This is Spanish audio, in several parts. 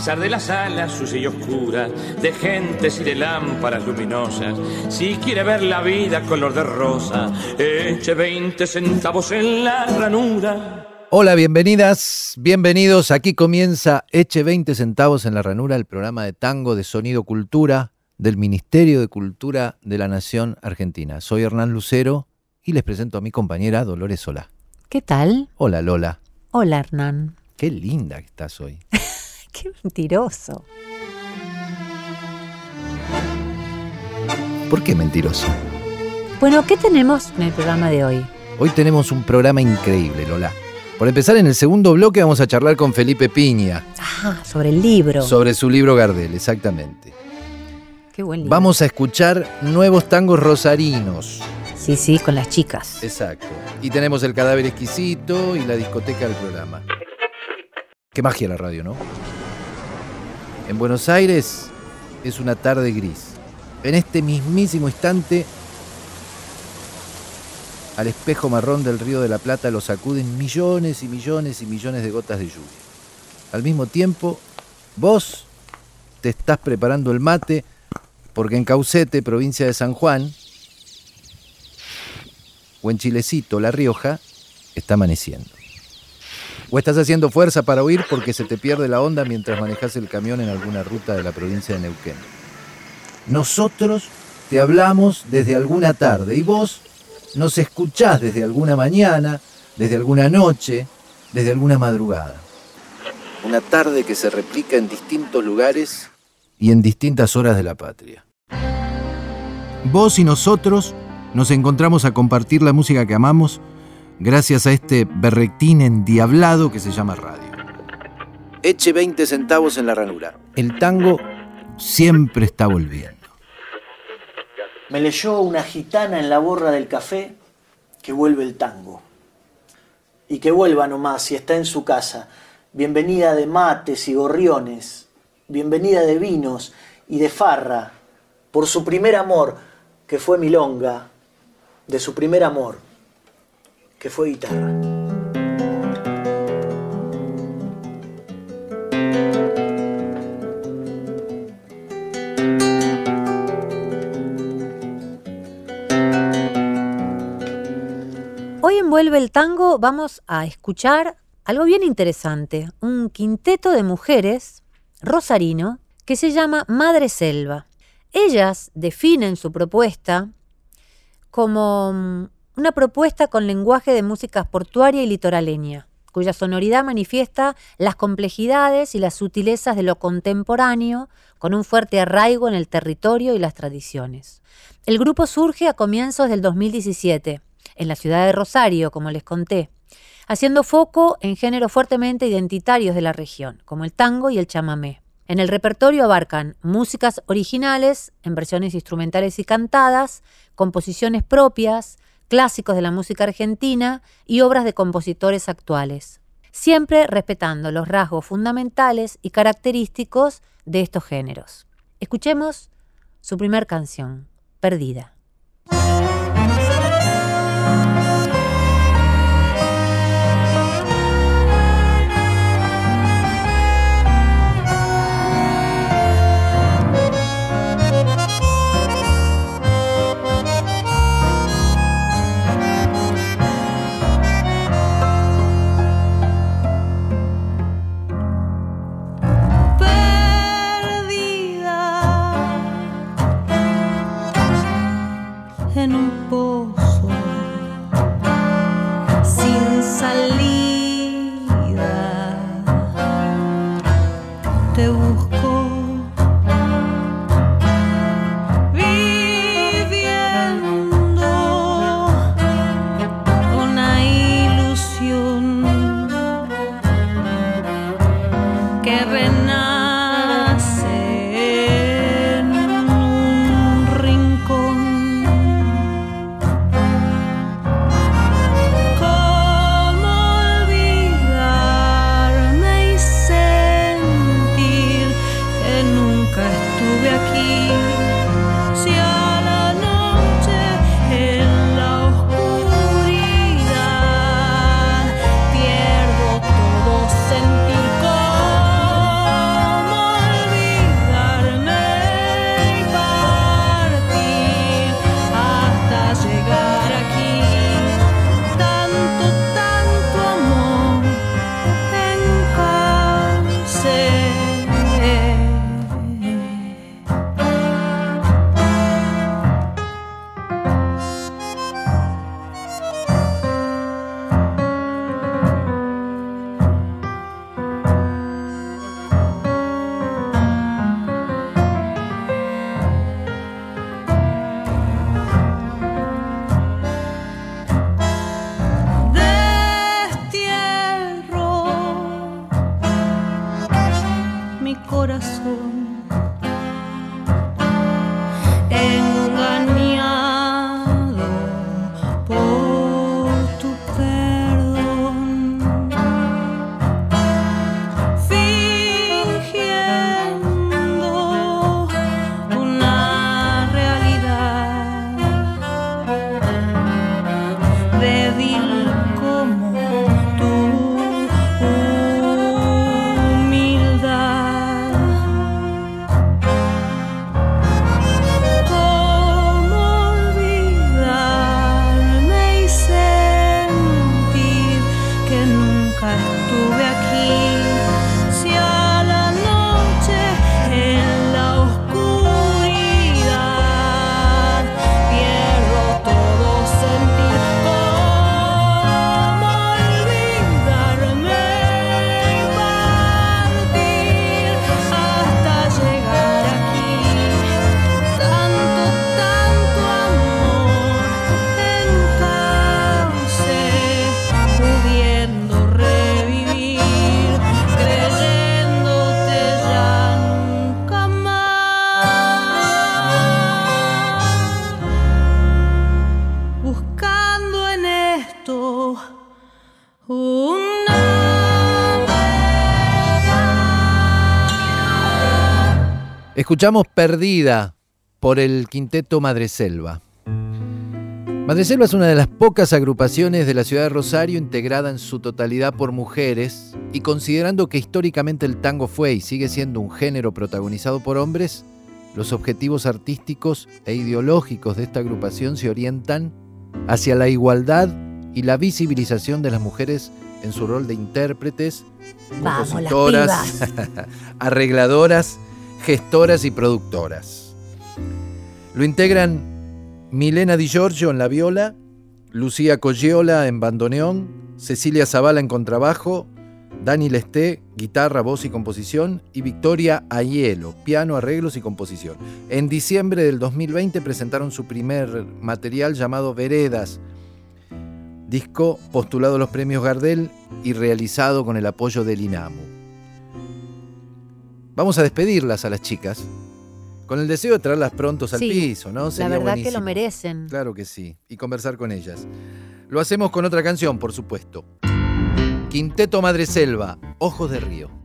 Pesar de las alas sucia y oscura, de gentes y de lámparas luminosas, si quiere ver la vida color de rosa, eche 20 centavos en la ranura. Hola, bienvenidas, bienvenidos. Aquí comienza Eche 20 centavos en la ranura, el programa de tango de Sonido Cultura del Ministerio de Cultura de la Nación Argentina. Soy Hernán Lucero y les presento a mi compañera Dolores Solá. ¿Qué tal? Hola Lola, Hola, Hernán. qué linda que estás hoy. Qué mentiroso. ¿Por qué mentiroso? Bueno, ¿qué tenemos en el programa de hoy? Hoy tenemos un programa increíble, Lola. Por empezar, en el segundo bloque vamos a charlar con Felipe Piña Ah, sobre el libro. sobre su libro Gardel, exactamente. Qué buen libro. Vamos a escuchar nuevos tangos rosarinos. Sí, sí, con las chicas. Exacto. Y tenemos el cadáver exquisito y la discoteca del programa. Qué magia la radio, ¿no? En Buenos Aires es una tarde gris. En este mismísimo instante, al espejo marrón del río de la Plata lo sacuden millones y millones y millones de gotas de lluvia. Al mismo tiempo, vos te estás preparando el mate porque en Caucete, provincia de San Juan, o en Chilecito, La Rioja, está amaneciendo. O estás haciendo fuerza para huir porque se te pierde la onda mientras manejas el camión en alguna ruta de la provincia de Neuquén. Nosotros te hablamos desde alguna tarde y vos nos escuchás desde alguna mañana, desde alguna noche, desde alguna madrugada. Una tarde que se replica en distintos lugares y en distintas horas de la patria. Vos y nosotros nos encontramos a compartir la música que amamos gracias a este berretín endiablado que se llama radio. Eche 20 centavos en la ranura. El tango siempre está volviendo. Me leyó una gitana en la borra del café que vuelve el tango. Y que vuelva nomás si está en su casa. Bienvenida de mates y gorriones. Bienvenida de vinos y de farra. Por su primer amor, que fue milonga. De su primer amor, que fue guitarra. Hoy en Vuelve el Tango vamos a escuchar algo bien interesante. Un quinteto de mujeres rosarino que se llama Madre Selva. Ellas definen su propuesta como mm, una propuesta con lenguaje de música portuaria y litoraleña, cuya sonoridad manifiesta las complejidades y las sutilezas de lo contemporáneo, con un fuerte arraigo en el territorio y las tradiciones. El grupo surge a comienzos del 2017, en la ciudad de Rosario, como les conté, haciendo foco en géneros fuertemente identitarios de la región, como el tango y el chamamé. En el repertorio abarcan músicas originales, en versiones instrumentales y cantadas, composiciones propias, clásicos de la música argentina y obras de compositores actuales, siempre respetando los rasgos fundamentales y característicos de estos géneros. Escuchemos su primer canción, Perdida. Escuchamos Perdida por el quinteto Madreselva. Madreselva es una de las pocas agrupaciones de la ciudad de Rosario integrada en su totalidad por mujeres y considerando que históricamente el tango fue y sigue siendo un género protagonizado por hombres, los objetivos artísticos e ideológicos de esta agrupación se orientan hacia la igualdad y la visibilización de las mujeres en su rol de intérpretes, compositoras, arregladoras gestoras y productoras. Lo integran Milena Di Giorgio en la viola, Lucía Coggiola en bandoneón, Cecilia Zavala en contrabajo, Dani Lesté, guitarra, voz y composición, y Victoria Ayelo, piano, arreglos y composición. En diciembre del 2020 presentaron su primer material llamado Veredas, disco postulado a los premios Gardel y realizado con el apoyo del INAMU. Vamos a despedirlas a las chicas. Con el deseo de traerlas prontos al piso, ¿no? la verdad que lo merecen. Claro que sí. Y conversar con ellas. Lo hacemos con otra canción, por supuesto. Quinteto Madre Selva, Ojos de Río.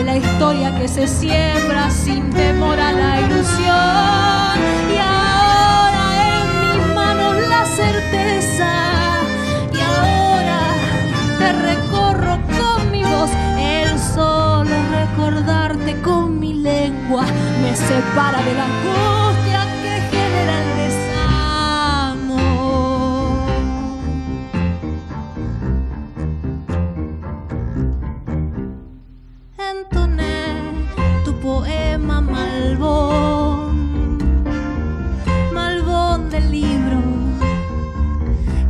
De la historia que se siembra sin temor a la ilusión. Y ahora en mis manos la certeza. Y ahora te recorro con mi voz. El solo recordarte con mi lengua me separa de la Malbón del libro,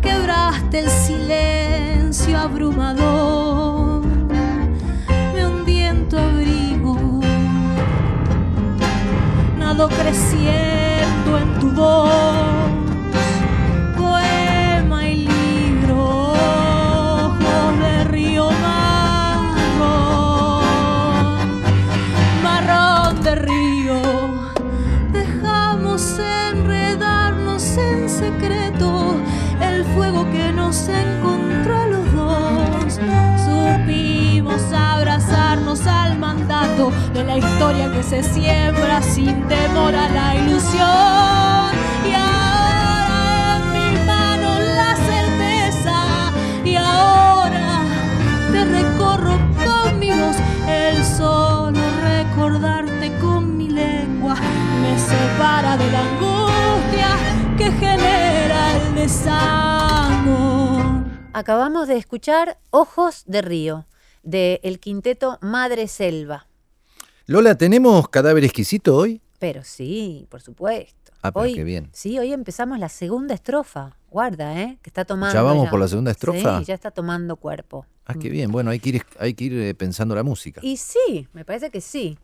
quebraste el silencio abrumador, me hundí en tu abrigo, nado creciendo en tu voz, la historia que se siembra sin temor la ilusión. Y ahora en mis manos la certeza, y ahora te recorro con mi voz, el solo recordarte con mi lengua me separa de la angustia que genera el desamor. Acabamos de escuchar Ojos de Río, de el quinteto Madre Selva. Lola, ¿tenemos cadáver exquisito hoy? Pero sí, por supuesto. Ah, pero hoy, qué bien. Sí, hoy empezamos la segunda estrofa. Guarda, ¿eh? Que está tomando. ¿Ya vamos por la segunda estrofa? Sí, ya está tomando cuerpo. Ah, qué bien. Bueno, hay que ir, hay que ir eh, pensando la música. Y sí, me parece que sí.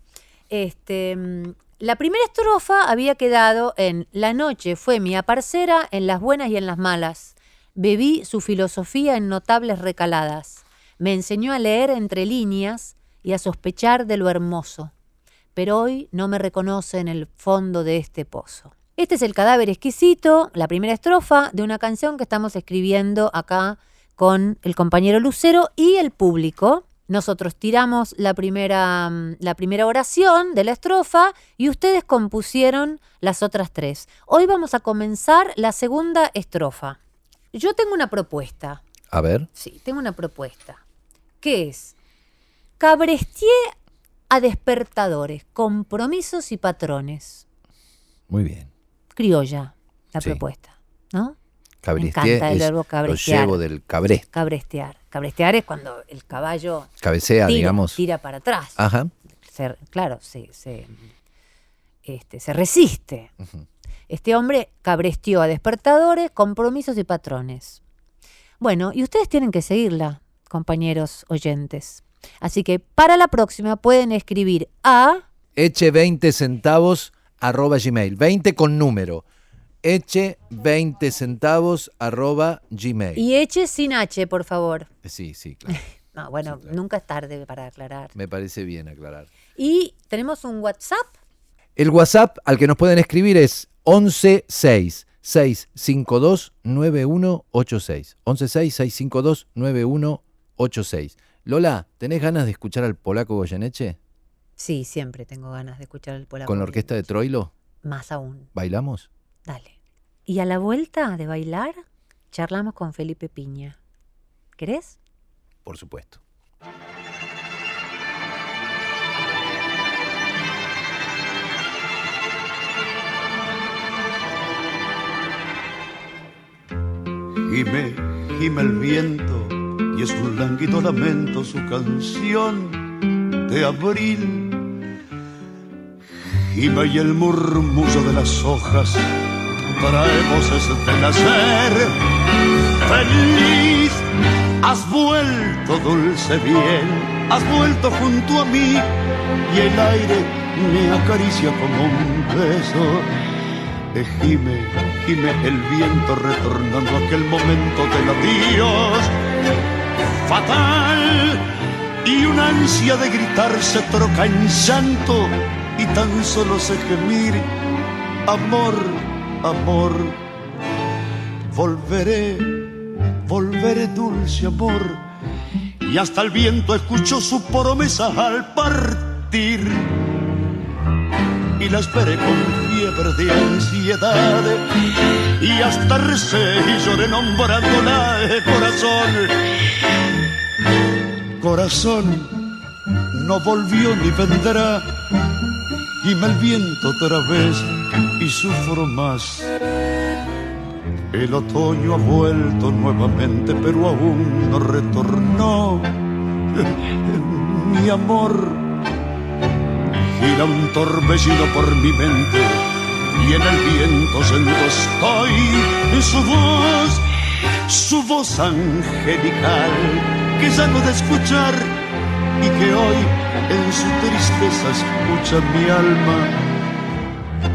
Este, mm, la primera estrofa había quedado en La noche fue mi aparcera en las buenas y en las malas. Bebí su filosofía en notables recaladas. Me enseñó a leer entre líneas y a sospechar de lo hermoso. Pero hoy no me reconoce en el fondo de este pozo. Este es el cadáver exquisito, la primera estrofa de una canción que estamos escribiendo acá con el compañero Lucero y el público. Nosotros tiramos la primera, mm, la primera oración de la estrofa y ustedes compusieron las otras tres. Hoy vamos a comenzar la segunda estrofa. Yo tengo una propuesta. A ver. Sí, tengo una propuesta. ¿Qué es? Cabrestié a despertadores, compromisos y patrones. Muy bien. Criolla, la Sí. propuesta, ¿no? Cabrestier encanta el verbo lo cabrestear. llevo del cabré. Cabrestear. Cabrestear es cuando el caballo Cabecea, tira, digamos. tira para atrás. Ajá. Se- claro, se, se, este, se resiste. Este hombre cabrestió a despertadores, compromisos y patrones. Bueno, y ustedes tienen que seguirla, compañeros oyentes. Así que para la próxima pueden escribir a Eche 20 centavos arroba gmail. 20 con número. Eche 20 centavos arroba gmail. y eche sin H, por favor. Sí, sí, claro. No, bueno, Sí, claro. nunca es tarde para aclarar. Me parece bien aclarar. Y tenemos un WhatsApp. El WhatsApp al que nos pueden escribir es 116 652 9186. 116 652 9186. Lola, ¿tenés ganas de escuchar al polaco Goyeneche? Sí, siempre tengo ganas de escuchar al polaco. ¿Con la orquesta de Troilo? Más aún. ¿Bailamos? Dale. Y a la vuelta de bailar, charlamos con Felipe Piña. ¿Querés? Por supuesto. Gime, gime el viento y es un lánguido lamento su canción de abril. Gime y el murmullo de las hojas trae voces de nacer. Feliz, has vuelto dulce bien, has vuelto junto a mí y el aire me acaricia como un beso. De gime, gime el viento retornando aquel momento del adiós fatal y una ansia de gritar se troca en llanto y tan solo sé gemir amor, amor. Volveré, volveré dulce amor y hasta el viento escuchó su promesa al partir y la esperé con fiebre de ansiedad y hasta recé y lloré nombrándola corazón corazón no volvió ni vendrá y el viento otra vez y sufro más. El otoño ha vuelto nuevamente pero aún no retornó. Mi amor gira un torbellino por mi mente y en el viento sento estoy su voz, su voz angelical que ya no de escuchar y que hoy en su tristeza escucha mi alma.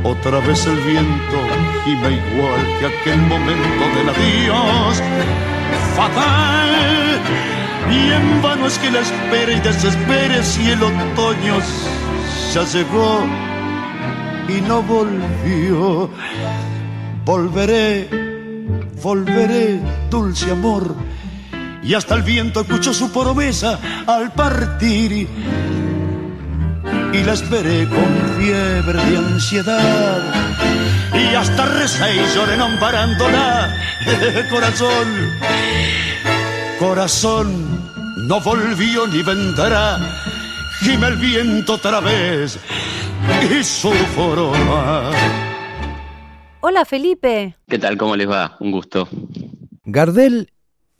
Otra vez el viento gime igual que aquel momento del adiós fatal. Y en vano es que la espere y desespere si el otoño ya llegó y no volvió. Volveré, volveré, dulce amor. Y hasta el viento escuchó su promesa al partir. Y la esperé con fiebre de ansiedad. Y hasta recé y lloré amparándola. corazón, corazón, no volvió ni vendrá gime el viento otra vez y sufro Hola Felipe. ¿Qué tal? ¿Cómo les va? Un gusto. ¿Gardel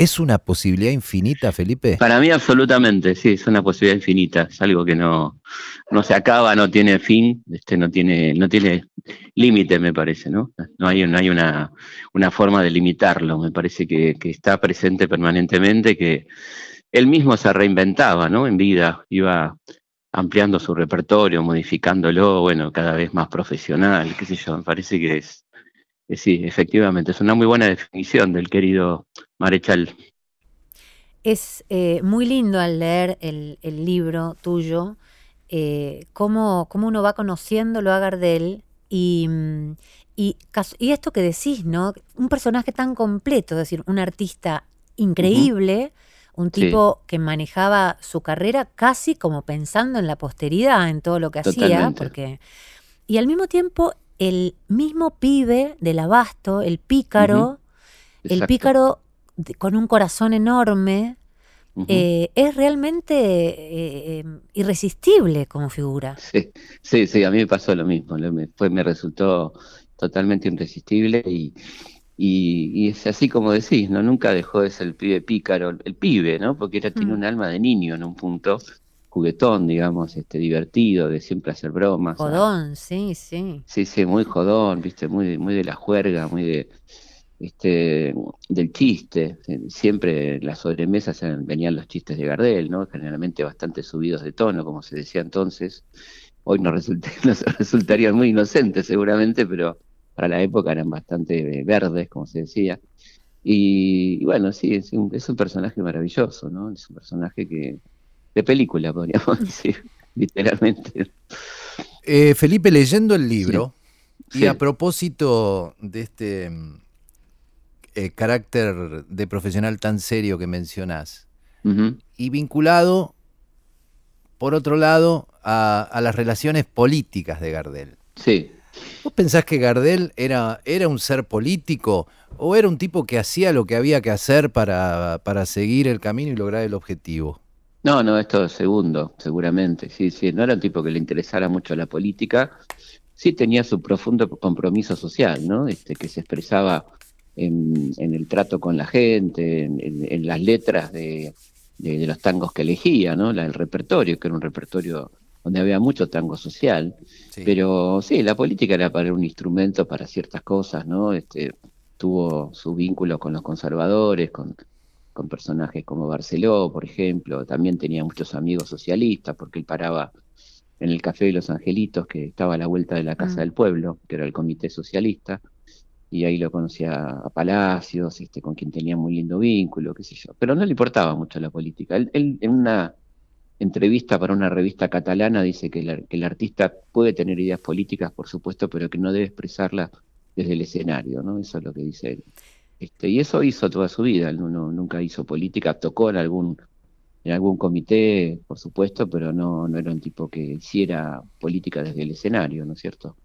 es una posibilidad infinita, Felipe? Para mí absolutamente, sí, es una posibilidad infinita. Es algo que no, no se acaba, no tiene fin, este, no tiene, no tiene límite, me parece, ¿no? No hay, no hay una, una forma de limitarlo, me parece que, que está presente permanentemente, que él mismo se reinventaba, ¿no? En vida, iba ampliando su repertorio, modificándolo, bueno, cada vez más profesional, qué sé yo, me parece que es, sí, efectivamente, es una muy buena definición del querido Marechal. Es eh, muy lindo al leer el, libro tuyo, eh, cómo, uno va conociéndolo a Gardel y, y, y, esto que decís, ¿no? Un personaje tan completo, es decir, un artista increíble un tipo que manejaba su carrera casi como pensando en la posteridad, en todo lo que hacía, porque y al mismo tiempo el mismo pibe del abasto, el pícaro, el pícaro con un corazón enorme, eh, es realmente eh, eh, irresistible como figura. Sí, sí, sí, a mí me pasó lo mismo, me, fue, me resultó totalmente irresistible y, y, es así como decís, ¿no? Nunca dejó de ser el pibe pícaro, el pibe, ¿no? Porque era, tiene mm. un alma de niño en un punto, juguetón, digamos, este, divertido, de siempre hacer bromas. Jodón, sí, sí. Sí, sí, muy jodón, viste, muy, muy de la juerga, muy de este del chiste. Siempre en las sobremesas venían los chistes de Gardel, ¿no? Generalmente bastante subidos de tono, como se decía entonces. Hoy nos, nos resultarían muy inocentes seguramente, pero para la época eran bastante verdes, como se decía. Y, bueno, sí, es un, es un, personaje maravilloso, ¿no? Es un personaje que de película, podríamos decir, literalmente. Eh, Felipe, leyendo el libro, y a propósito de este eh, carácter de profesional tan serio que mencionás, y vinculado, por otro lado, a, a las relaciones políticas de Gardel. Sí. ¿Vos pensás que Gardel era, era un ser político o era un tipo que hacía lo que había que hacer para, para seguir el camino y lograr el objetivo? No, no, esto segundo, seguramente. Sí, sí, no era un tipo que le interesara mucho la política. Sí tenía su profundo compromiso social, ¿no? Este, que se expresaba en, el trato con la gente, en, las letras de, de, los tangos que elegía, ¿no? el repertorio, que era un repertorio donde había mucho tango social, pero sí, la política era para un instrumento para ciertas cosas, ¿no? Este, tuvo su vínculo con los conservadores, con, con personajes como Barceló, por ejemplo, también tenía muchos amigos socialistas, porque él paraba en el Café de los Angelitos, que estaba a la vuelta de la Casa mm. del Pueblo, que era el comité socialista, y ahí lo conocía a Palacios, este, con quien tenía muy lindo vínculo, qué sé yo. Pero no le importaba mucho la política. Él, en una entrevista para una revista catalana dice que, el artista puede tener ideas políticas, por supuesto, pero que no debe expresarlas desde el escenario, ¿no? Eso es lo que dice él. Este, y eso hizo toda su vida, nunca hizo política, tocó en algún en algún comité, por supuesto, pero no, no era un tipo que hiciera política desde el escenario, ¿no es cierto?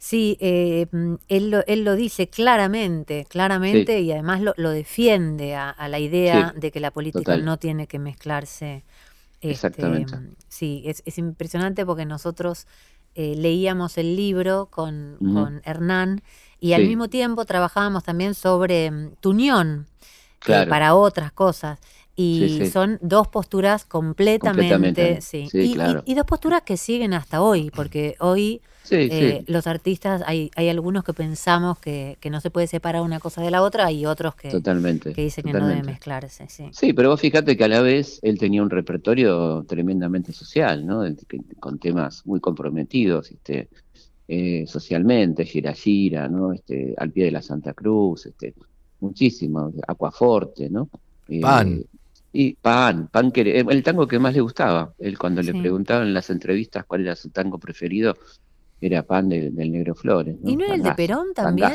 Sí, eh, él, lo, él lo dice claramente, claramente y además lo, lo defiende a, la idea de que la política no tiene que mezclarse. Este, Exactamente. Sí, es, es, impresionante porque nosotros eh, leíamos el libro con, con Hernán y al mismo tiempo trabajábamos también sobre mm, Tunión eh, para otras cosas. Y son dos posturas completamente, sí. y, dos posturas que siguen hasta hoy, porque hoy eh, los artistas, hay, hay algunos que pensamos que, no se puede separar una cosa de la otra y otros que, que dicen que no debe mezclarse. Sí. sí, pero vos fíjate que a la vez él tenía un repertorio tremendamente social, ¿no? con temas muy comprometidos este, eh, socialmente, Gira Gira, ¿no? Este, al pie de la Santa Cruz, este, muchísimo, Aquaforte, ¿no? Eh, Pan. Y Pan, Pan que el tango que más le gustaba. Él cuando le preguntaban en las entrevistas cuál era su tango preferido, era Pan del Negro Flores. ¿Y no era el de Perón también?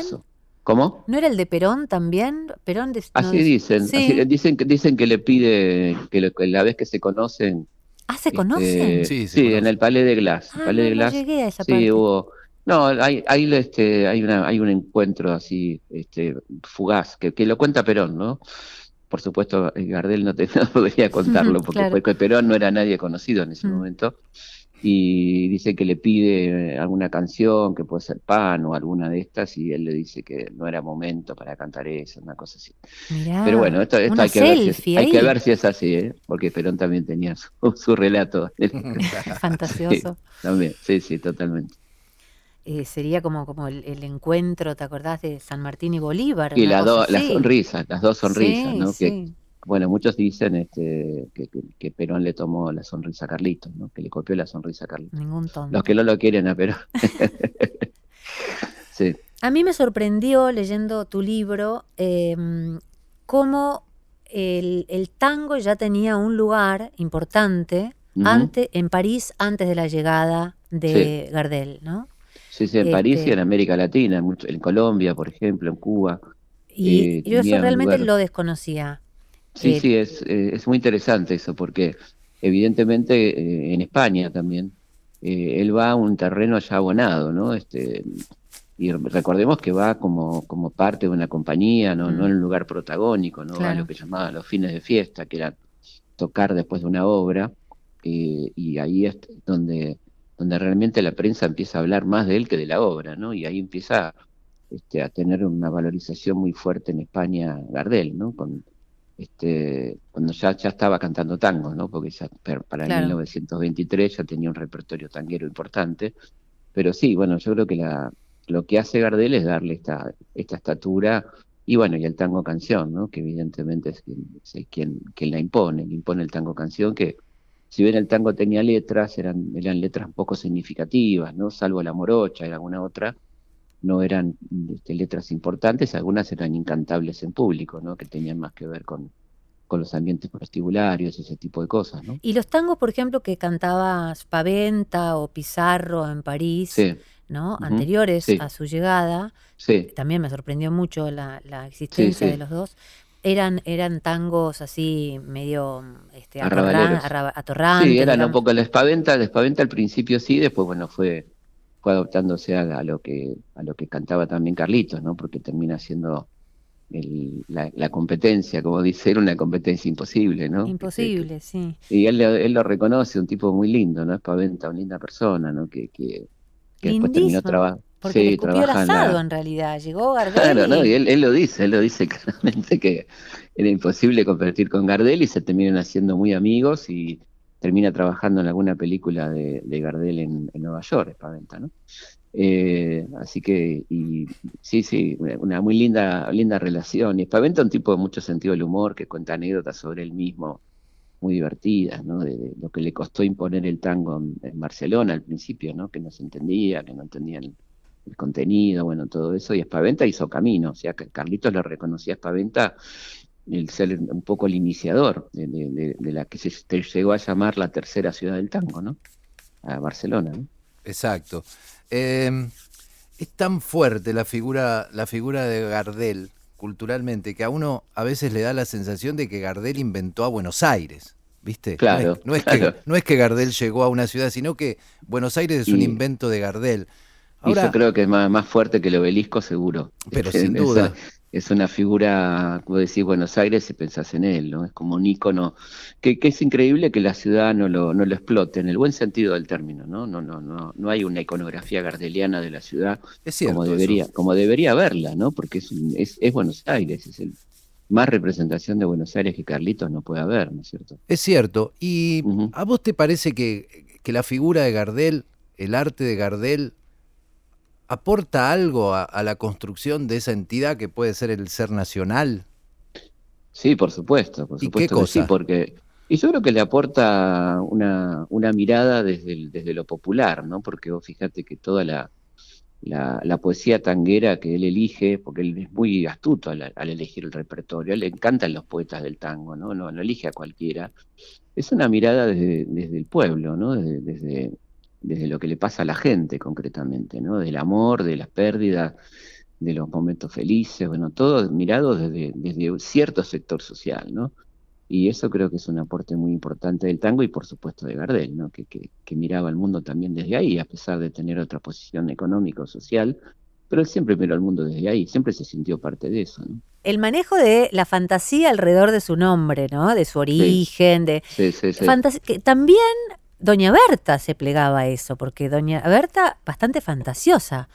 ¿Cómo? ¿No era el de Perón también? Perón así dicen, dicen que dicen que le pide que, la vez que se conocen. Ah, se este, conocen. sí, sí, en el Palais de Glass. Ah, Palais de Glass. llegué a esa sí, hubo. No, hay, hay, este, hay, una, hay un encuentro así, este, fugaz, que, que lo cuenta Perón, ¿no? por supuesto, Gardel no, te, podría contarlo, porque Perón no era nadie conocido en ese mm. momento. Y dice que le pide eh, alguna canción, que puede ser Pan o alguna de estas, y él le dice que no era momento para cantar eso, una cosa así. Pero bueno, esto, hay, que ver si, hay, que ver si, es así, ¿eh? porque Perón también tenía su, relato. Fantasioso. también, sí, sí, totalmente. Eh, sería como, como el, encuentro, ¿te acordás de San Martín y Bolívar? Y la las sonrisas, las dos sonrisas, ¿no? Que, bueno, muchos dicen este, que, Perón le tomó la sonrisa a Carlitos, ¿no? Que le copió la sonrisa a Carlitos. Ningún tonto. Los que no lo quieren a Perón. sí. A mí me sorprendió leyendo tu libro em, cómo el, tango ya tenía un lugar importante en París antes de la llegada de Gardel, ¿no? Sí, sí, en París y en este América Latina, en Colombia, por ejemplo, en Cuba. Y, eh, yo eso realmente lo desconocía. Sí, eh, sí, es, eh, es muy interesante eso, porque evidentemente en España también él va a un terreno ya abonado, ¿no? Este, y recordemos que va como, como parte de una compañía, no, no en un lugar protagónico, no va a lo que llamaban los fines de fiesta, que era tocar después de una obra, y ahí es donde donde realmente la prensa empieza a hablar más de él que de la obra, ¿no? Y ahí empieza este, a tener una valorización muy fuerte en España Gardel, ¿no? Con, este, cuando ya, ya estaba cantando tango, ¿no? Porque ya para 1923 ya tenía un repertorio tanguero importante. Pero sí, bueno, yo creo que la, lo que hace Gardel es darle esta, esta estatura y bueno, y el tango canción, ¿no? Que evidentemente es quien, quien la impone, impone el tango canción que si bien el tango tenía letras, eran, eran letras poco significativas, ¿no? Salvo la morocha y alguna otra, no eran este, letras importantes, algunas eran incantables en público, ¿no? Que tenían más que ver con, con los ambientes prostibularios, ese tipo de cosas, ¿no? Y los tangos, por ejemplo, que cantaba Spaventa o Pizarro en París, ¿no? Anteriores a su llegada, también me sorprendió mucho la, existencia de los dos eran, eran tangos así medio este, atorrantes. Sí, eran un poco la espaventa, la espaventa al principio sí, después bueno fue, fue adoptándose a, lo que a lo que cantaba también Carlitos, ¿no? Porque termina siendo la, competencia, como dice, era una competencia imposible, ¿no? Imposible, sí. Y él, él lo reconoce, un tipo muy lindo, ¿no? Espaventa, una linda persona, ¿no? Que, que, después terminó trabajando. Porque Sí, le escupió el en la- asado en realidad. Llegó Gardel Claro, y- no, y él, él lo dice, él lo dice claramente que era imposible competir con Gardel y se terminan haciendo muy amigos y termina trabajando en alguna película de, de Gardel en, en Nueva York, Espaventa, ¿no? Eh, así que, y sí, sí, una, muy linda, linda relación. Y Espaventa es un tipo de mucho sentido del humor que cuenta anécdotas sobre él mismo muy divertidas, ¿no? De, de lo que le costó imponer el tango en, en Barcelona al principio, ¿no? Que no se entendía, que no entendían el contenido, bueno, todo eso, y Espaventa hizo camino, o sea, que Carlitos le reconocía a Espaventa el ser un poco el iniciador de, de- de- de la que se te llegó a llamar la tercera ciudad del tango, ¿no? A Barcelona, ¿no? Exacto. Eh, es tan fuerte la figura, la figura de Gardel culturalmente que a uno a veces le da la sensación de que Gardel inventó a Buenos Aires. ¿Viste? Claro, no, es, no es claro. que, no es que Gardel llegó a una ciudad, sino que Buenos Aires es un invento de Gardel. Y Ahora, yo creo que es más, más fuerte que el obelisco, seguro. Pero sin duda. Es una figura, como decís, Buenos Aires y pensás en él, ¿no? Es como un ícono, que, que es increíble que la ciudad no lo, no lo explote, en el buen sentido del término, ¿no? No, no, no, no hay una iconografía gardeliana de la ciudad cierto. como eso. debería, como debería verla, ¿no? Porque es, es, es Buenos Aires, es el más representación de Buenos Aires que Carlitos no puede haber, ¿no es cierto? Es cierto. ¿Y a vos te parece que, que la figura de Gardel, el arte de Gardel, aporta algo a, a la construcción de esa entidad que puede ser el ser nacional? Sí, por supuesto, por ¿Y supuesto qué que sí, cosa? porque y yo creo que le aporta una, una mirada desde, el- desde lo popular, ¿no? Porque vos fíjate que toda la, la, la poesía tanguera que él elige, porque él es muy astuto al, al elegir el repertorio, a él le encantan los poetas del tango, ¿no? No, no elige a cualquiera. Es una mirada desde, desde el pueblo, ¿no? Desde, desde, desde lo que le pasa a la gente concretamente, ¿no? Del amor, de las pérdidas, de los momentos felices, bueno, todo mirado desde, desde cierto sector social, ¿no? Y eso creo que es un aporte muy importante del tango y por supuesto de Gardel, ¿no? Que, que, que miraba el mundo también desde ahí, a pesar de tener otra posición económica o social, pero él siempre miró al mundo desde ahí, siempre se sintió parte de eso, ¿no? El manejo de la fantasía alrededor de su nombre, ¿no? De su origen, de Sí, sí, que también Doña Berta se plegaba a eso, porque Doña Berta bastante fantasiosa.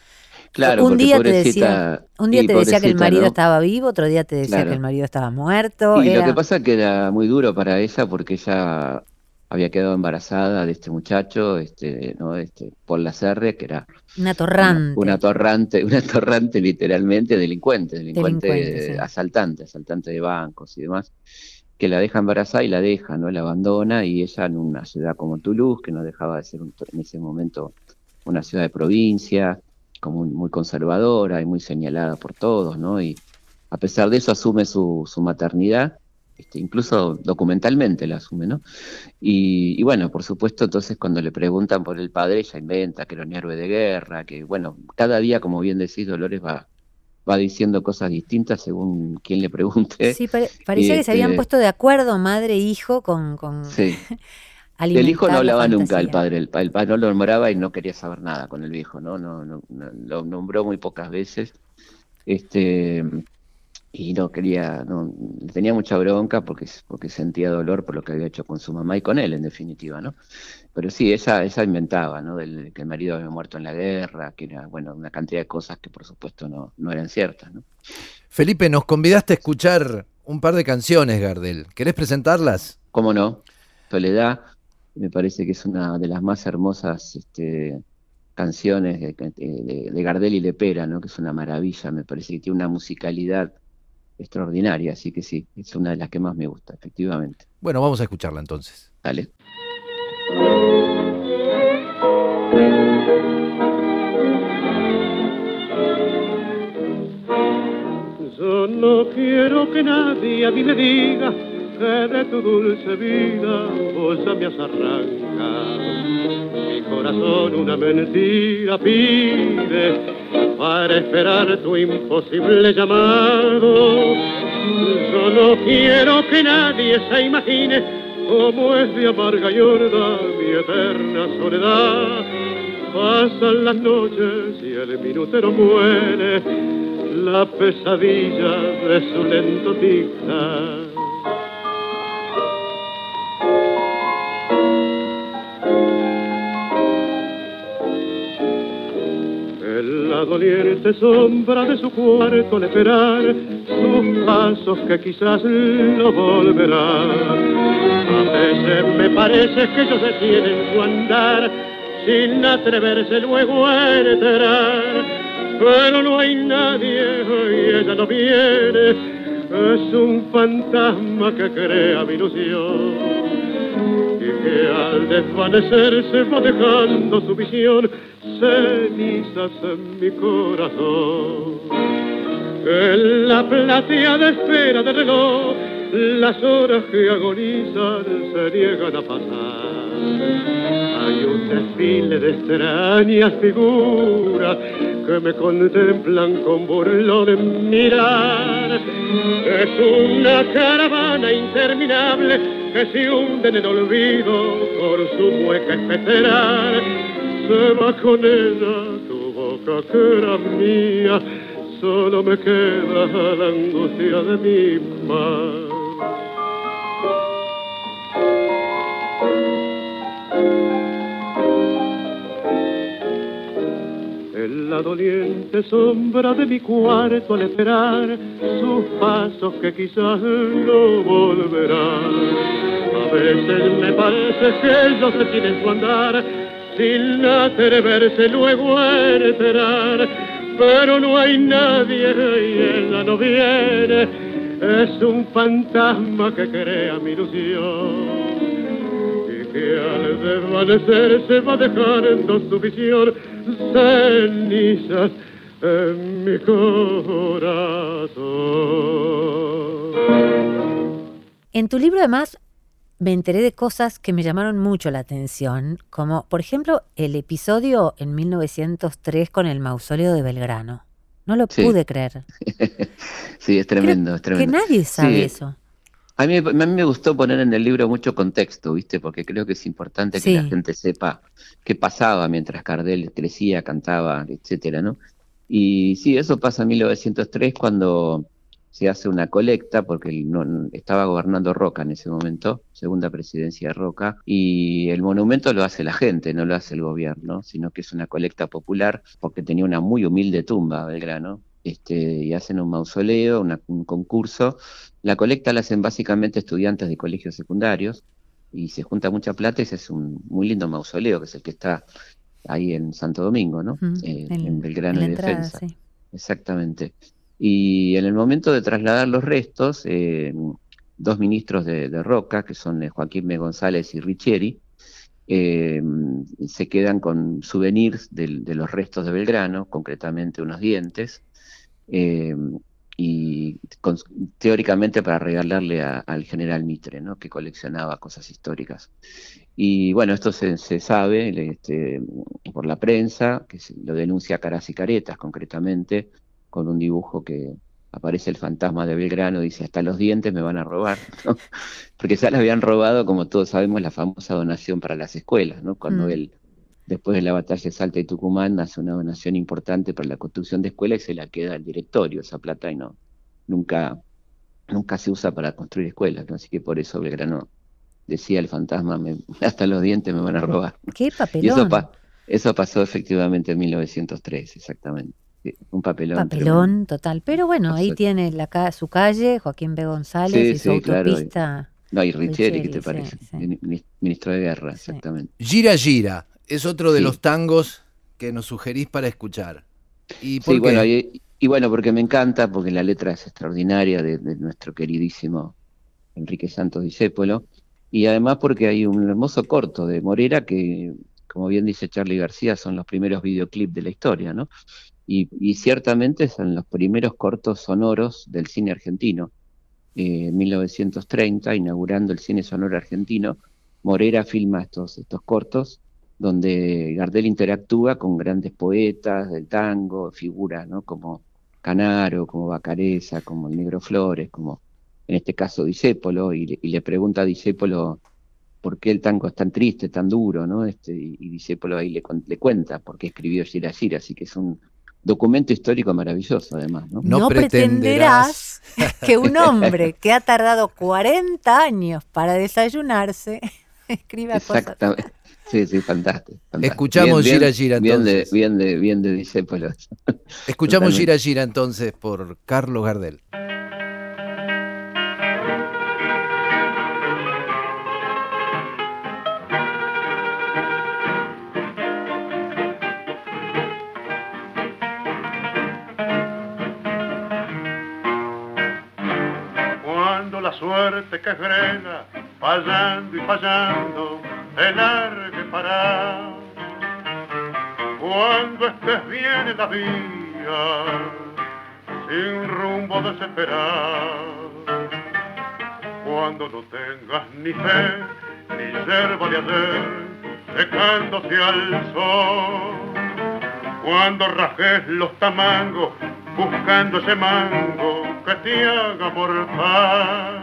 Claro, un día te decía, un día te decía que el marido ¿no? estaba vivo, otro día te decía Claro. que el marido estaba muerto. Y era lo que pasa es que era muy duro para ella porque ella había quedado embarazada de este muchacho, este, ¿no? Este, Paul Lacerre, que era una torrante. Una, una torrante, una torrante literalmente delincuente, delincuente, Delincuente, sí. asaltante, asaltante de bancos y demás, que la deja embarazada y la deja, ¿no? La abandona y ella en una ciudad como Toulouse, que no dejaba de ser en ese momento una ciudad de provincia, como muy, muy conservadora y muy señalada por todos, ¿no? Y a pesar de eso asume su, su maternidad, este, incluso documentalmente la asume, ¿no? Y, y bueno, por supuesto, entonces cuando le preguntan por el padre, ella inventa que era un héroe de guerra, que bueno, cada día, como bien decís, Dolores va, va diciendo cosas distintas según quien le pregunte. Sí, pare- parecía y que se habían este- puesto de acuerdo madre e hijo con, con Sí. alimentar El hijo no la hablaba nunca, el padre, el, el padre no lo nombraba y no quería saber nada con el viejo, ¿no? No, no, no, lo nombró muy pocas veces. Este, y no quería, no, tenía mucha bronca porque, porque sentía dolor por lo que había hecho con su mamá y con él, en definitiva, ¿no? Pero sí, ella, ella inventaba, ¿no? Del, que el marido había muerto en la guerra, que era, bueno, una cantidad de cosas que por supuesto no, no eran ciertas, ¿no? Felipe, nos convidaste a escuchar un par de canciones, Gardel. ¿Querés presentarlas? ¿Cómo no? Soledad, me parece que es una de las más hermosas este, canciones de, de- de Gardel y Lepera, ¿no? Que es una maravilla, me parece que tiene una musicalidad extraordinaria, así que sí, es una de las que más me gusta, efectivamente. Bueno, vamos a escucharla entonces. Dale. Yo no quiero que nadie a mí me diga que de tu dulce vida vos ya me has arrancado. Mi corazón una mentira pide para esperar tu imposible llamado. Yo no quiero que nadie se imagine cómo es de amarga y horda mi eterna soledad. Pasan las noches y el minutero muere la pesadilla de su lento. Doliente sombra de su cuarto al esperar sus pasos que quizás lo volverán. A veces me parece que ellos detienen su andar sin atreverse luego a entrar. Pero no hay nadie y ella no viene, es un fantasma que crea mi ilusión que al desvanecerse va dejando su visión cenizas en mi corazón. En la plateada espera del reloj, las horas que agonizan se niegan a pasar. Hay un desfile de extrañas figuras que me contemplan con burlón mirar. Es una caravana interminable que se hunde en olvido por su mueca especerar. Se va con ella tu boca que era mía, solo me queda la angustia de mi mar. En la doliente sombra de mi cuarto al esperar sus pasos que quizás no volverán. Me parece que ellos detienen su andar sin atreverse luego a entrar. Pero no hay nadie y ella no viene, es un fantasma que crea mi ilusión y que al desvanecerse va dejando su visión cenizas en mi corazón. En tu libro además me enteré de cosas que me llamaron mucho la atención, como por ejemplo el episodio en 1903 con el mausoleo de Belgrano. No lo Sí. pude creer. Sí, es tremendo, es Que tremendo. nadie sabe Sí. eso. A mí, a mí me gustó poner en el libro mucho contexto, ¿viste? Porque creo que es importante que la gente sepa qué pasaba mientras Cardel crecía, cantaba, etcétera, ¿no? Y sí, eso pasa en 1903 cuando se hace una colecta, porque el- no- estaba gobernando Roca en ese momento, segunda presidencia de Roca, y el monumento lo hace la gente, no lo hace el gobierno, sino que es una colecta popular porque tenía una muy humilde tumba, Belgrano, este, y hacen un mausoleo, una- un concurso. La colecta la hacen básicamente estudiantes de colegios secundarios y se junta mucha plata y se hace un muy lindo mausoleo, que es el que está ahí en Santo Domingo, ¿no? Eh, en- en Belgrano en entrada, Defensa. sí. Exactamente. Y en el momento de trasladar los restos, eh, dos ministros de, Roca, que son eh, Joaquín B. González y Richieri, eh, se quedan con souvenirs de, los restos de Belgrano, concretamente unos dientes, y teóricamente para regalarle al general Mitre, ¿no? que coleccionaba cosas históricas. Y bueno, esto se, sabe este, por la prensa, que lo denuncia Caras y Caretas concretamente, con un dibujo que aparece el fantasma de Belgrano, dice, hasta los dientes me van a robar, ¿no? porque ya le habían robado, como todos sabemos, la famosa donación para las escuelas, ¿no? cuando Mm. él, después de la batalla de Salta y Tucumán, hace una donación importante para la construcción de escuelas y se la queda al directorio esa plata y no, nunca, nunca se usa para construir escuelas, ¿no? así que por eso Belgrano decía el fantasma, me- hasta los dientes me van a robar. Qué Y papelón. eso, pa- eso pasó efectivamente en 1903, exactamente. Sí, un papelón. Papelón total. Pero bueno, ahí tiene la ca- su calle, Joaquín B. González Sí, y su sí, claro, y- autopista. No, y Richieri, ¿qué te parece? Ministro de Guerra, exactamente. Gira Gira es otro de Sí. los tangos que nos sugerís para escuchar. ¿Y por Sí, qué? bueno, y, y bueno, porque me encanta, porque la letra es extraordinaria de, de nuestro queridísimo Enrique Santos Discépolo, y además porque hay un hermoso corto de Morera que, como bien dice Charlie García, son los primeros videoclips de la historia, ¿no? Y, ciertamente son los primeros cortos sonoros del cine argentino. Eh, en 1930, inaugurando el cine sonoro argentino, Morera filma estos, estos cortos donde Gardel interactúa con grandes poetas del tango, figuras como Canaro, como Bacareza, como el Negro Flores, como en este caso Discépolo, y, le- pregunta a Discépolo por qué el tango es tan triste, tan duro, ¿no? Este, y, y ahí le, le cuenta por qué escribió Gira Gira, así que es un documento histórico maravilloso además, ¿no? No No, pretenderás que un hombre que ha tardado 40 años para desayunarse escriba cosas. Exactamente. Sí, sí, fantástico. fantástico. Escuchamos Bien, Gira bien, Gira Bien de, entonces. bien de, bien de. Escuchamos Totalmente. Gira Gira entonces por Carlos Gardel. Suerte que frena, fallando y fallando, te largue para. Cuando estés bien en la vía, sin rumbo desesperado. Cuando no tengas ni fe, ni yerba de ayer, secándose al sol. Cuando rajes los tamangos, buscando ese mango que te haga mortal.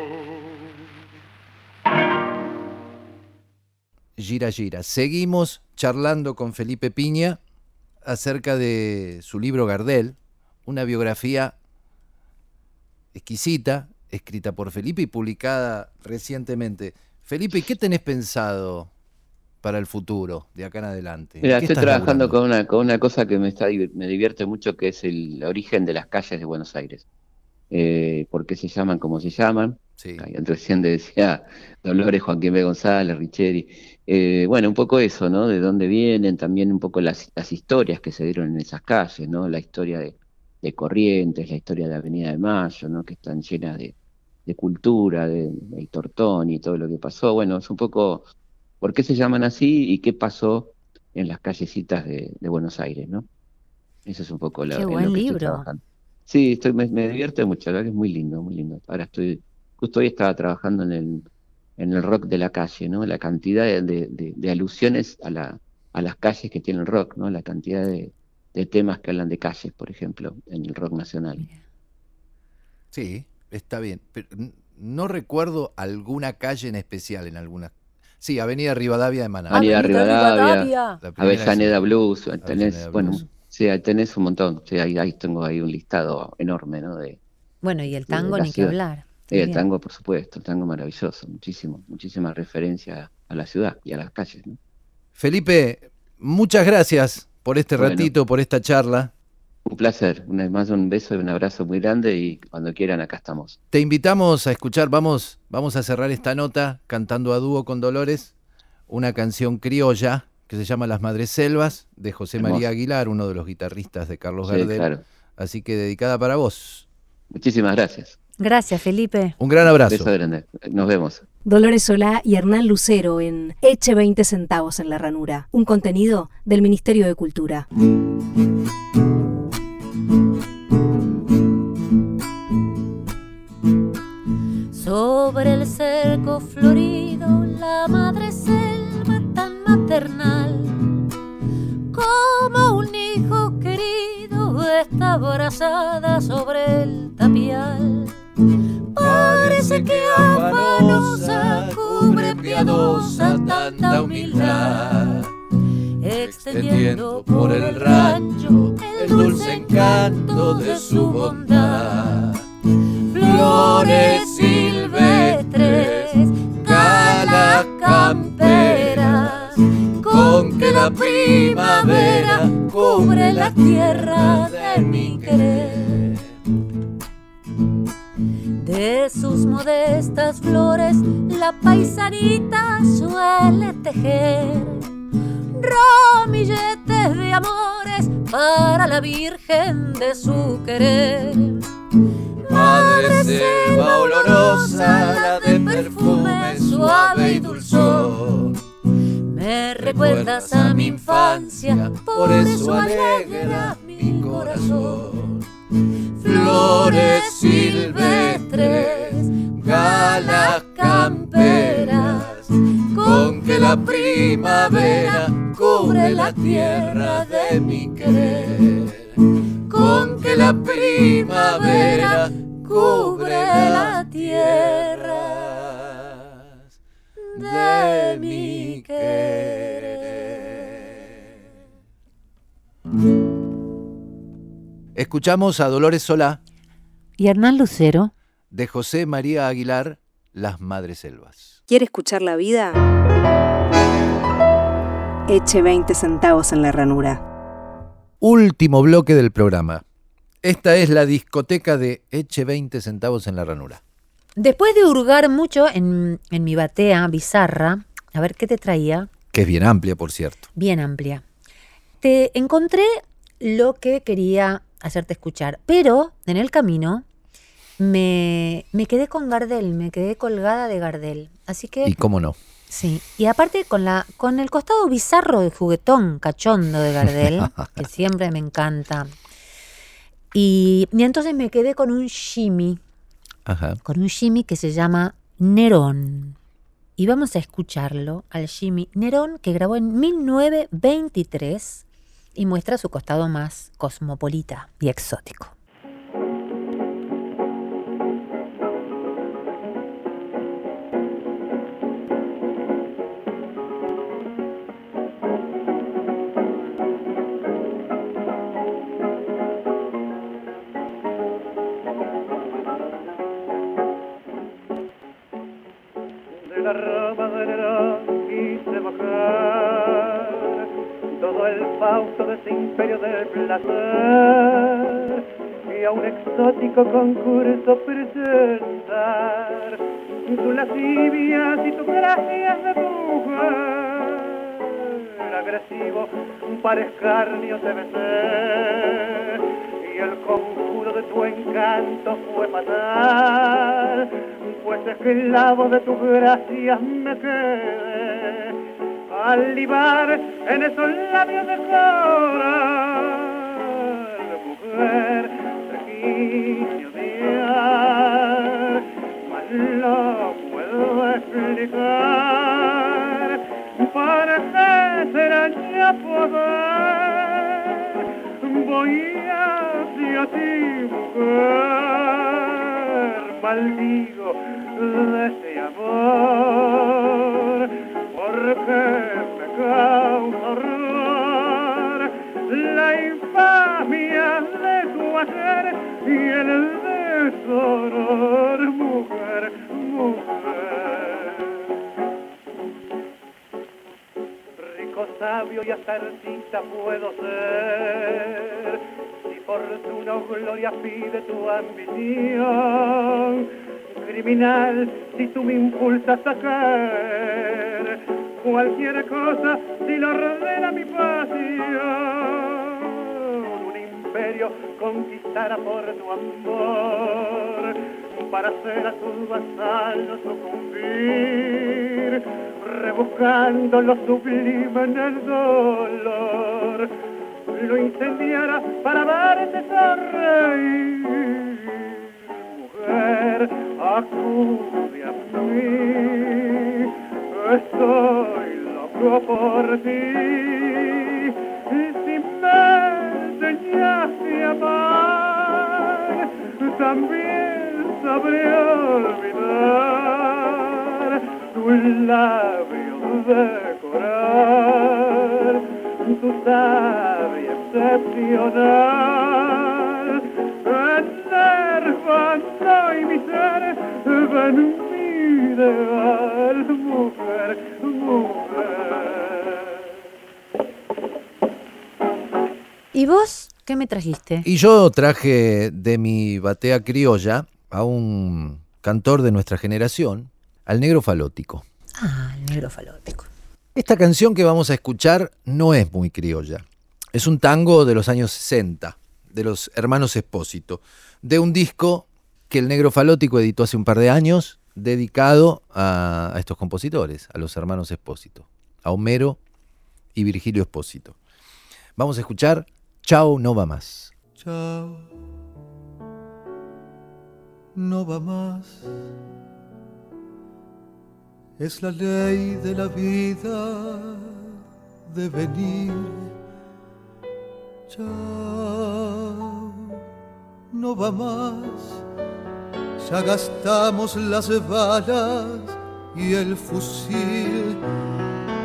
Gira Gira. Seguimos charlando con Felipe Piña acerca de su libro Gardel, una biografía exquisita, escrita por Felipe y publicada recientemente. Felipe, ¿y ¿qué tenés pensado para el futuro, de acá en adelante? ¿En Mira, estoy trabajando con una, con una cosa que me, está, me divierte mucho, que es el origen de las calles de Buenos Aires. Eh, ¿Por qué se llaman como se llaman? Sí. Recién decía Dolores, Joaquín B. González, Richeri. Eh, bueno, un poco eso, ¿no? De dónde vienen, también un poco las, las historias que se dieron en esas calles, ¿no? La historia de, de Corrientes, la historia de Avenida de Mayo, ¿no? Que están llenas de, de cultura, de, de Tortón y todo lo que pasó. Bueno, es un poco por qué se llaman así y qué pasó en las callecitas de, de Buenos Aires, ¿no? Eso es un poco Qué en lo que estoy libro. trabajando. Sí, estoy, me, me divierte mucho, la verdad que es muy lindo, muy lindo. Ahora estoy, justo hoy estaba trabajando en el, en el rock de la calle, ¿no? La cantidad de, de- de- de alusiones a la, a las calles que tiene el rock, ¿no? La cantidad de, de temas que hablan de calles, por ejemplo, en el rock nacional. Sí, está bien. Pero no recuerdo alguna calle en especial en algunas. Sí, Avenida Rivadavia de Manabí. Avenida Avenida Rivadavia, Rivadavia. Avellaneda Blues, tenés, bueno, sí, ahí tenés un montón. Sí, ahí, ahí tengo ahí un listado enorme, ¿no? De, Bueno, y el de tango ni que hablar. El tango, por supuesto, el tango maravilloso, muchísimo, muchísima referencia a la ciudad y a las calles, ¿no? Felipe, muchas gracias por este Bueno. ratito, por esta charla. Un placer, una vez más un beso y un abrazo muy grande y cuando quieran acá estamos. Te invitamos a escuchar, vamos, vamos a cerrar esta nota cantando a dúo con Dolores, una canción criolla que se llama Las Madres Selvas, de José Hermoso. María Aguilar, uno de los guitarristas de Carlos Sí, Gardel. claro. Así que dedicada para vos. Muchísimas gracias. Gracias, Felipe. Un gran abrazo. Beso grande. Nos vemos. Dolores Solá y Hernán Lucero en Eche 20 centavos en la ranura, un contenido del Ministerio de Cultura. Sobre el cerco florido, la madre selva tan maternal, como un hijo querido, está abrazada sobre el tapial Parece que afanosa cubre piadosa tanta humildad extendiendo por el rancho el dulce encanto de su bondad. Flores silvestres, galas camperas, con que la primavera cubre la tierra de mi querer. De sus modestas flores la paisanita suele tejer ramilletes de amores para la Virgen de su querer. Madre selva olorosa, la de perfume suave y dulzor. Me recuerdas a mi infancia, por eso alegra mi corazón. Flores silvestres, galas camperas, con que la primavera cubre la tierra de mi querer. Con que la primavera cubre la tierra de mi querer. Escuchamos a Dolores Solá Y Hernán Lucero, de José María Aguilar, Las Madres Selvas. ¿Quiere escuchar la vida? Eche 20 centavos en la ranura. Último bloque del programa. Esta es la discoteca de Eche 20 centavos en la ranura. después de hurgar mucho en, en mi batea bizarra, a ver qué te traía, Que es bien amplia, por cierto. bien amplia, te encontré lo que quería hacerte escuchar, pero en el camino me, me quedé con Gardel, me quedé colgada de Gardel. Así que Y cómo no. Sí, y aparte con la con el costado bizarro de juguetón cachondo de Gardel, que siempre me encanta. Y, y entonces me quedé con un shimmy, Ajá. con un shimmy que se llama Nerón. Y vamos a escucharlo al shimmy Nerón que grabó en 1923 y muestra su costado más cosmopolita y exótico. Imperio del placer y a un exótico concurso presentar tus lascivias y tus gracias de mujer. Agresivo para escarnio debe ser y el conjuro de tu encanto fue fatal pues esclavo de tus gracias me quedé al en esos labios de coral mujer quise odiar mas no puedo explicar qué será ya poder. Voy hacia ti mujer maldigo de ese amor sabio y hasta puedo ser. Si fortuna o gloria pide tu ambición, criminal, si tú me impulsas a caer, cualquier cosa si lo ordena mi pasión, un imperio conquistara por tu amor, para hacer a tus vasallos sucumbir, rebuscando lo sublime en el dolor, lo incendiara para darte sonreír. Mujer, acude a mí, por ti. Y si me enseñaste a amar, también sabré olvidar tus labios de coral, tu sabia excepcional. ¿Y vos qué me trajiste? Y yo traje de mi batea criolla a un cantor de nuestra generación, al negro falótico. Ah, el negro falótico. Esta canción que vamos a escuchar no es muy criolla. Es un tango de los años 60, de los hermanos Espósito, de un disco que el negro falótico editó hace un par de años, dedicado a, a estos compositores, a los hermanos Espósito, a Homero y Virgilio Espósito. Vamos a escuchar Chao, no va más. Chao, no va más. Es la ley de la vida de venir. Chao, no va más. Ya gastamos las balas y el fusil.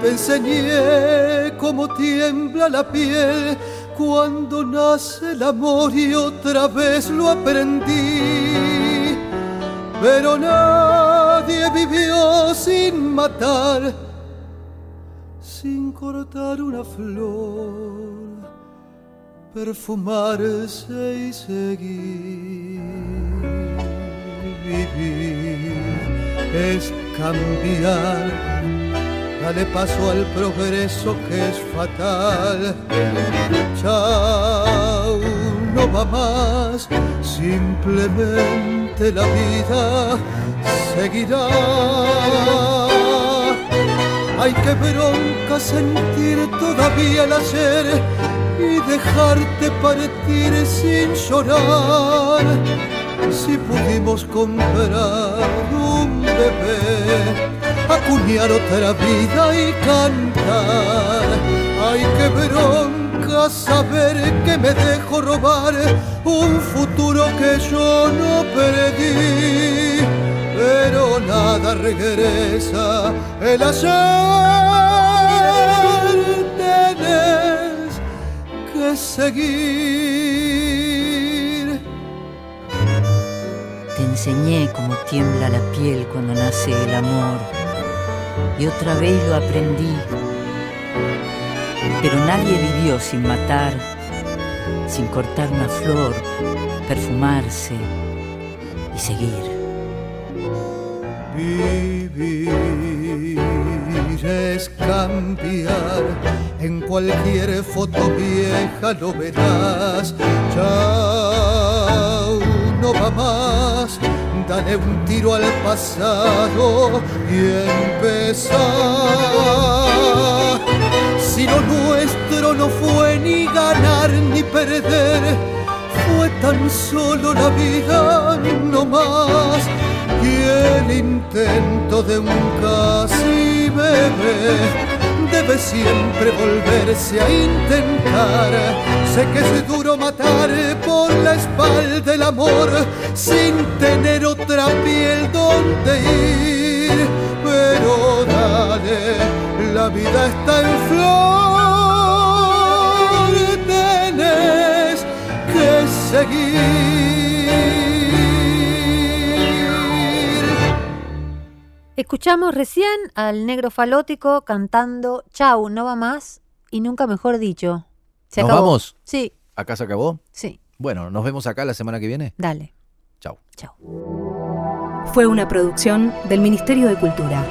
Te enseñé cómo tiembla la piel cuando nace el amor y otra vez lo aprendí. Pero nadie vivió sin matar, sin cortar una flor, perfumarse y seguir. Vivir es cambiar Dale paso al progreso que es fatal. Chao, no va más. Simplemente la vida seguirá. Ay, qué bronca sentir todavía el ayer y dejarte partir sin llorar. Si pudimos comprar un bebé acuñar otra vida y cantar. Ay, qué bronca saber que me dejo robar un futuro que yo no perdí. Pero nada regresa, el ayer tienes que seguir. Te enseñé cómo tiembla la piel cuando nace el amor y otra vez lo aprendí. Pero nadie vivió sin matar, sin cortar una flor, perfumarse y seguir. Vivir es cambiar, en cualquier foto vieja lo verás. Chao, no va más, dale un tiro al pasado y empezar. Si lo nuestro no fue ni ganar ni perder, fue tan solo la vida, no más. Y el intento de un casi bebé debe siempre volverse a intentar. Sé que es duro matar por la espalda el amor sin tener otra piel donde ir. Pero dale, la vida está en flor, tenés que seguir. Escuchamos recién al negro falótico cantando Chau, no va más y nunca mejor dicho. Se ¿Nos acabó. vamos? Sí, ¿Acá se acabó? sí, Bueno, nos vemos acá la semana que viene. dale. Chau. Chau. Fue una producción del Ministerio de Cultura.